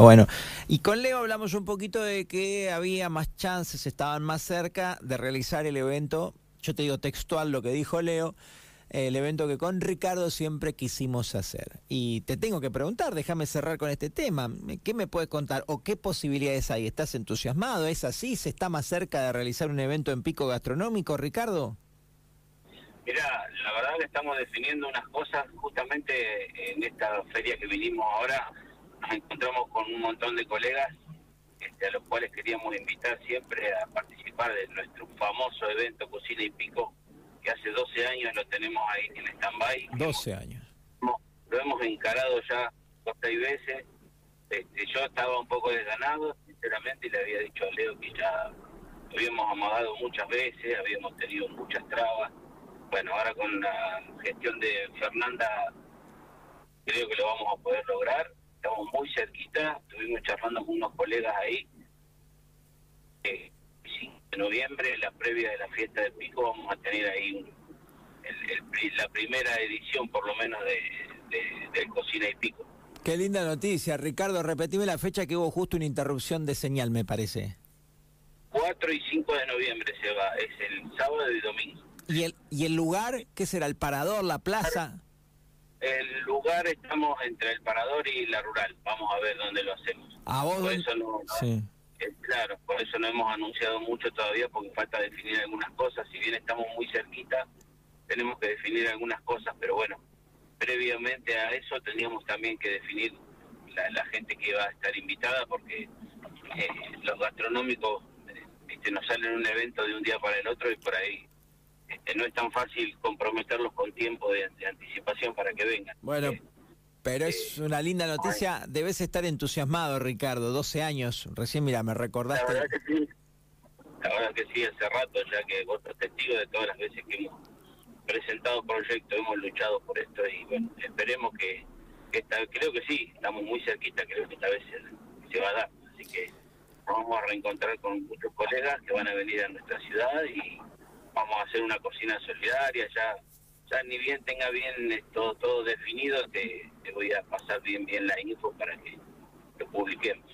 Bueno, y con Leo hablamos un poquito de que había más chances, estaban más cerca de realizar el evento. Yo te digo textual lo que dijo Leo, el evento que con Ricardo siempre quisimos hacer. Y te tengo que preguntar, déjame cerrar con este tema. ¿Qué me puedes contar o qué posibilidades hay? ¿Estás entusiasmado? ¿Es así? ¿Se está más cerca de realizar un evento en pico gastronómico, Ricardo? Mira, la verdad que estamos definiendo unas cosas justamente en esta feria que vinimos ahora nos encontramos con un montón de colegas este, a los cuales queríamos invitar siempre a participar de nuestro famoso evento Cocina y Pico, que hace 12 años lo tenemos ahí en stand-by. 12 años. Lo hemos encarado ya dos seis veces. Este, yo estaba un poco desganado, sinceramente, y le había dicho a Leo que ya habíamos amagado muchas veces, habíamos tenido muchas trabas. Bueno, ahora con la gestión de Fernanda creo que lo vamos a poder lograr estamos muy cerquita, estuvimos charlando con unos colegas ahí. Eh, en noviembre, la previa de la fiesta de Pico, vamos a tener ahí la primera edición, por lo menos, de, de, Cocina y Pico. Qué linda noticia, Ricardo. Repetime la fecha que hubo justo una interrupción de señal, me parece. 4 y 5 de noviembre se va, es el sábado y domingo. ¿Y el, ¿Y el lugar? ¿Qué será? ¿El parador, la plaza? El lugar estamos entre el parador y la rural. Vamos a ver dónde lo hacemos. ¿A vos? Por eso no, sí. claro, por eso no hemos anunciado mucho todavía porque falta definir algunas cosas. Si bien estamos muy cerquita, tenemos que definir algunas cosas, pero bueno, previamente a eso teníamos también que definir la, gente que iba a estar invitada porque eh, los gastronómicos este, nos salen un evento de un día para el otro y por ahí este, no es tan fácil comprometerlos tiempo de, anticipación para que vengan. Bueno, eh, pero es eh, una linda noticia. Debes estar entusiasmado, Ricardo. 12 años. Recién, mira, me recordaste. La verdad que sí. La verdad que sí, hace rato ya que vos sos testigo de todas las veces que hemos presentado proyectos, hemos luchado por esto y bueno, esperemos que, esta, creo que sí, estamos muy cerquita, creo que esta vez se, se va a dar. Así que vamos a reencontrar con muchos colegas que van a venir a nuestra ciudad y vamos a hacer una cocina solidaria, ya ya ni bien tenga bien todo, todo definido, te, te voy a pasar bien bien la info para que lo publiquemos.